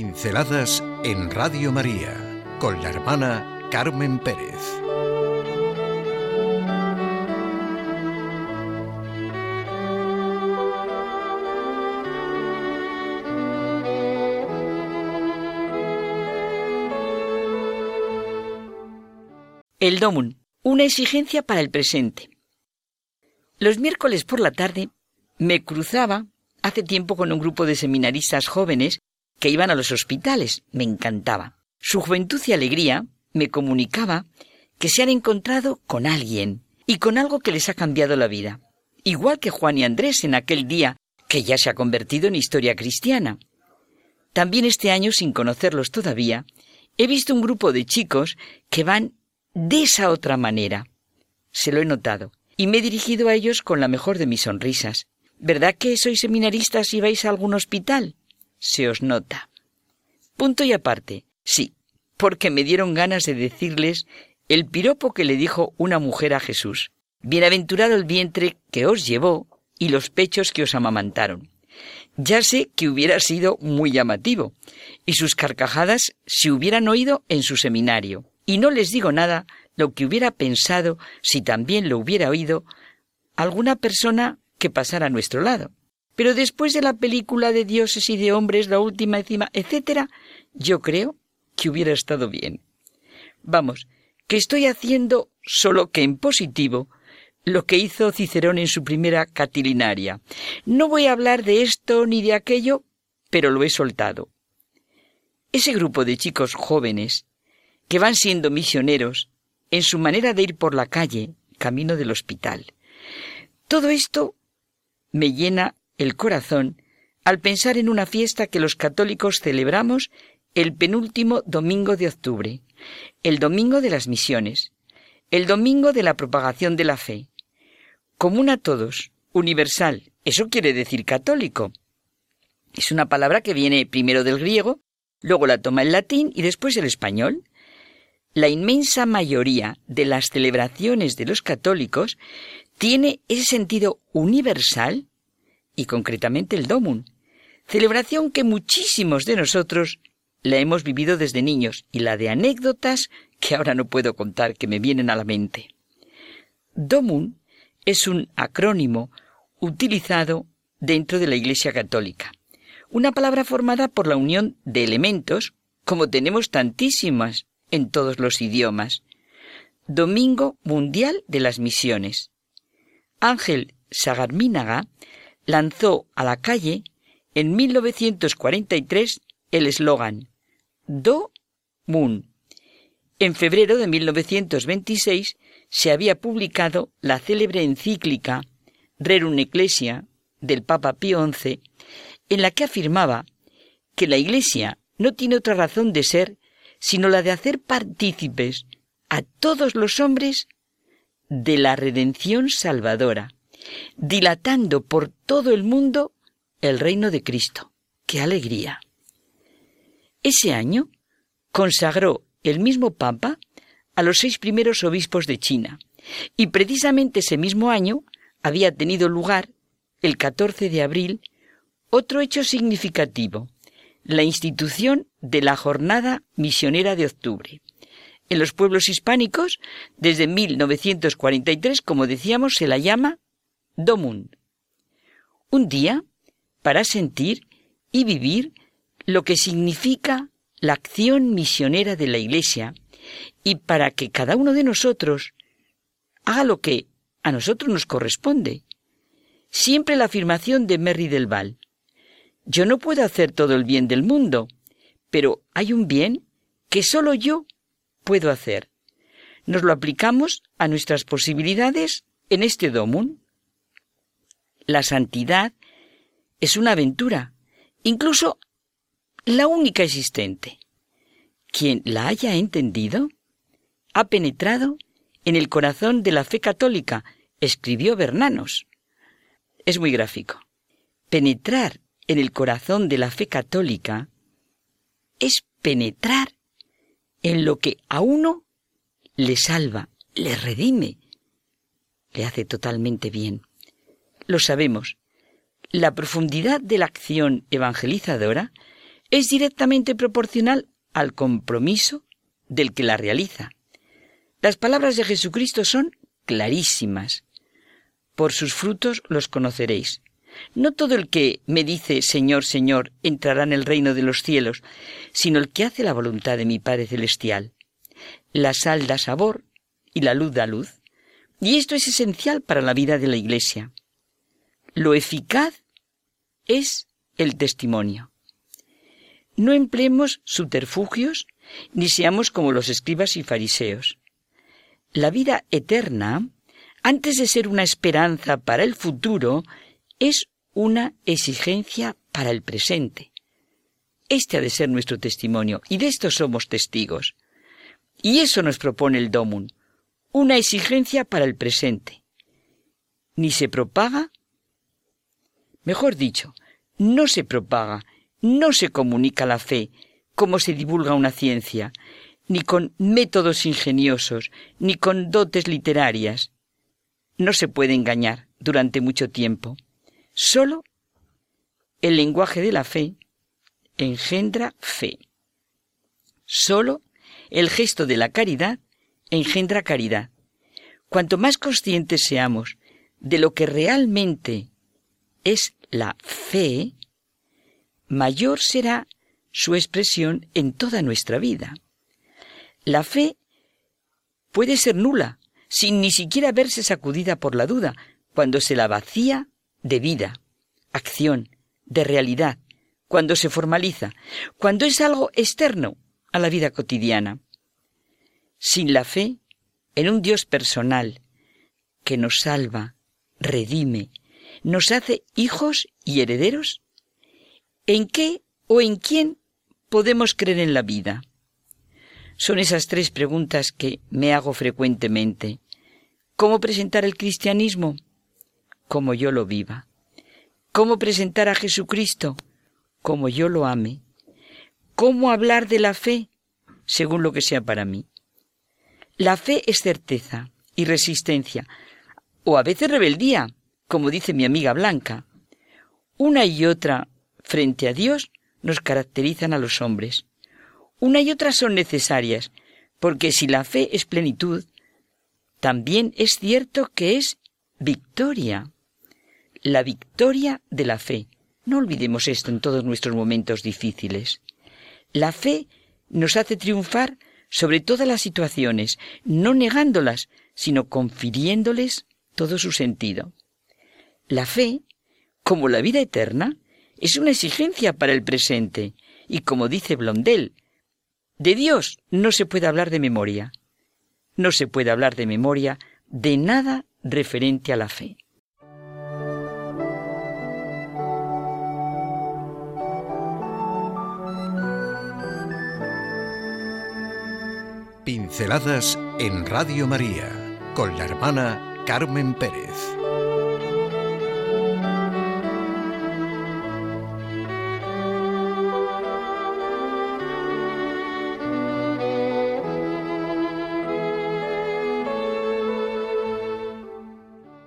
Pinceladas en Radio María con la hermana Carmen Pérez. El DOMUN, una exigencia para el presente. Los miércoles por la tarde me cruzaba hace tiempo con un grupo de seminaristas jóvenes que iban a los hospitales. Me encantaba. Su juventud y alegría me comunicaba que se han encontrado con alguien y con algo que les ha cambiado la vida. Igual que Juan y Andrés en aquel día que ya se ha convertido en historia cristiana. También este año, sin conocerlos todavía, he visto un grupo de chicos que van de esa otra manera. Se lo he notado y me he dirigido a ellos con la mejor de mis sonrisas. ¿Verdad que sois seminaristas y vais a algún hospital? Se os nota. Punto y aparte, sí, porque me dieron ganas de decirles el piropo que le dijo una mujer a Jesús. Bienaventurado el vientre que os llevó y los pechos que os amamantaron. Ya sé que hubiera sido muy llamativo, y sus carcajadas se hubieran oído en su seminario. Y no les digo nada lo que hubiera pensado si también lo hubiera oído alguna persona que pasara a nuestro lado. Pero después de la película de dioses y de hombres, la última encima, etcétera, yo creo que hubiera estado bien. Vamos, que estoy haciendo solo que en positivo lo que hizo Cicerón en su primera catilinaria. No voy a hablar de esto ni de aquello, pero lo he soltado. Ese grupo de chicos jóvenes que van siendo misioneros en su manera de ir por la calle, camino del hospital. Todo esto me llena el corazón al pensar en una fiesta que los católicos celebramos el penúltimo domingo de octubre, el domingo de las misiones, el domingo de la propagación de la fe. Común a todos, universal, eso quiere decir católico. Es una palabra que viene primero del griego, luego la toma el latín y después el español. La inmensa mayoría de las celebraciones de los católicos tiene ese sentido universal y concretamente el Domun, celebración que muchísimos de nosotros la hemos vivido desde niños y la de anécdotas que ahora no puedo contar que me vienen a la mente. Domun es un acrónimo utilizado dentro de la Iglesia Católica, una palabra formada por la unión de elementos, como tenemos tantísimas en todos los idiomas. Domingo Mundial de las Misiones. Ángel Sagarmínaga lanzó a la calle en 1943 el eslogan Do Mun. En febrero de 1926 se había publicado la célebre encíclica Rerum Ecclesia del Papa Pío XI, en la que afirmaba que la Iglesia no tiene otra razón de ser sino la de hacer partícipes a todos los hombres de la redención salvadora dilatando por todo el mundo el reino de Cristo. ¡Qué alegría! Ese año consagró el mismo Papa a los seis primeros obispos de China, y precisamente ese mismo año había tenido lugar, el 14 de abril, otro hecho significativo, la institución de la Jornada Misionera de Octubre. En los pueblos hispánicos, desde 1943, como decíamos, se la llama Domun. Un día para sentir y vivir lo que significa la acción misionera de la Iglesia y para que cada uno de nosotros haga lo que a nosotros nos corresponde. Siempre la afirmación de Merry del Val. Yo no puedo hacer todo el bien del mundo, pero hay un bien que solo yo puedo hacer. Nos lo aplicamos a nuestras posibilidades en este Domun. La santidad es una aventura, incluso la única existente. Quien la haya entendido ha penetrado en el corazón de la fe católica, escribió Bernanos. Es muy gráfico. Penetrar en el corazón de la fe católica es penetrar en lo que a uno le salva, le redime, le hace totalmente bien lo sabemos. La profundidad de la acción evangelizadora es directamente proporcional al compromiso del que la realiza. Las palabras de Jesucristo son clarísimas. Por sus frutos los conoceréis. No todo el que me dice Señor, Señor entrará en el reino de los cielos, sino el que hace la voluntad de mi Padre Celestial. La sal da sabor y la luz da luz. Y esto es esencial para la vida de la Iglesia. Lo eficaz es el testimonio. No empleemos subterfugios ni seamos como los escribas y fariseos. La vida eterna, antes de ser una esperanza para el futuro, es una exigencia para el presente. Este ha de ser nuestro testimonio y de esto somos testigos. Y eso nos propone el Domun, una exigencia para el presente. Ni se propaga, mejor dicho, no se propaga, no se comunica la fe como se divulga una ciencia, ni con métodos ingeniosos, ni con dotes literarias. No se puede engañar durante mucho tiempo. Solo el lenguaje de la fe engendra fe. Solo el gesto de la caridad engendra caridad. Cuanto más conscientes seamos de lo que realmente es la fe, mayor será su expresión en toda nuestra vida. La fe puede ser nula, sin ni siquiera verse sacudida por la duda, cuando se la vacía de vida, acción, de realidad, cuando se formaliza, cuando es algo externo a la vida cotidiana. Sin la fe en un Dios personal que nos salva, redime, nos hace hijos y herederos, ¿en qué o en quién podemos creer en la vida? Son esas tres preguntas que me hago frecuentemente. ¿Cómo presentar el cristianismo? como yo lo viva. ¿Cómo presentar a Jesucristo? Como yo lo ame. ¿Cómo hablar de la fe? Según lo que sea para mí. La fe es certeza y resistencia, o a veces rebeldía, como dice mi amiga Blanca. Una y otra frente a Dios nos caracterizan a los hombres. Una y otra son necesarias, porque si la fe es plenitud, también es cierto que es victoria la victoria de la fe. No olvidemos esto en todos nuestros momentos difíciles. La fe nos hace triunfar sobre todas las situaciones, no negándolas, sino confiriéndoles todo su sentido. La fe, como la vida eterna, es una exigencia para el presente, y como dice Blondel, de Dios no se puede hablar de memoria. No se puede hablar de memoria de nada referente a la fe. Pinceladas en Radio María con la hermana Carmen Pérez.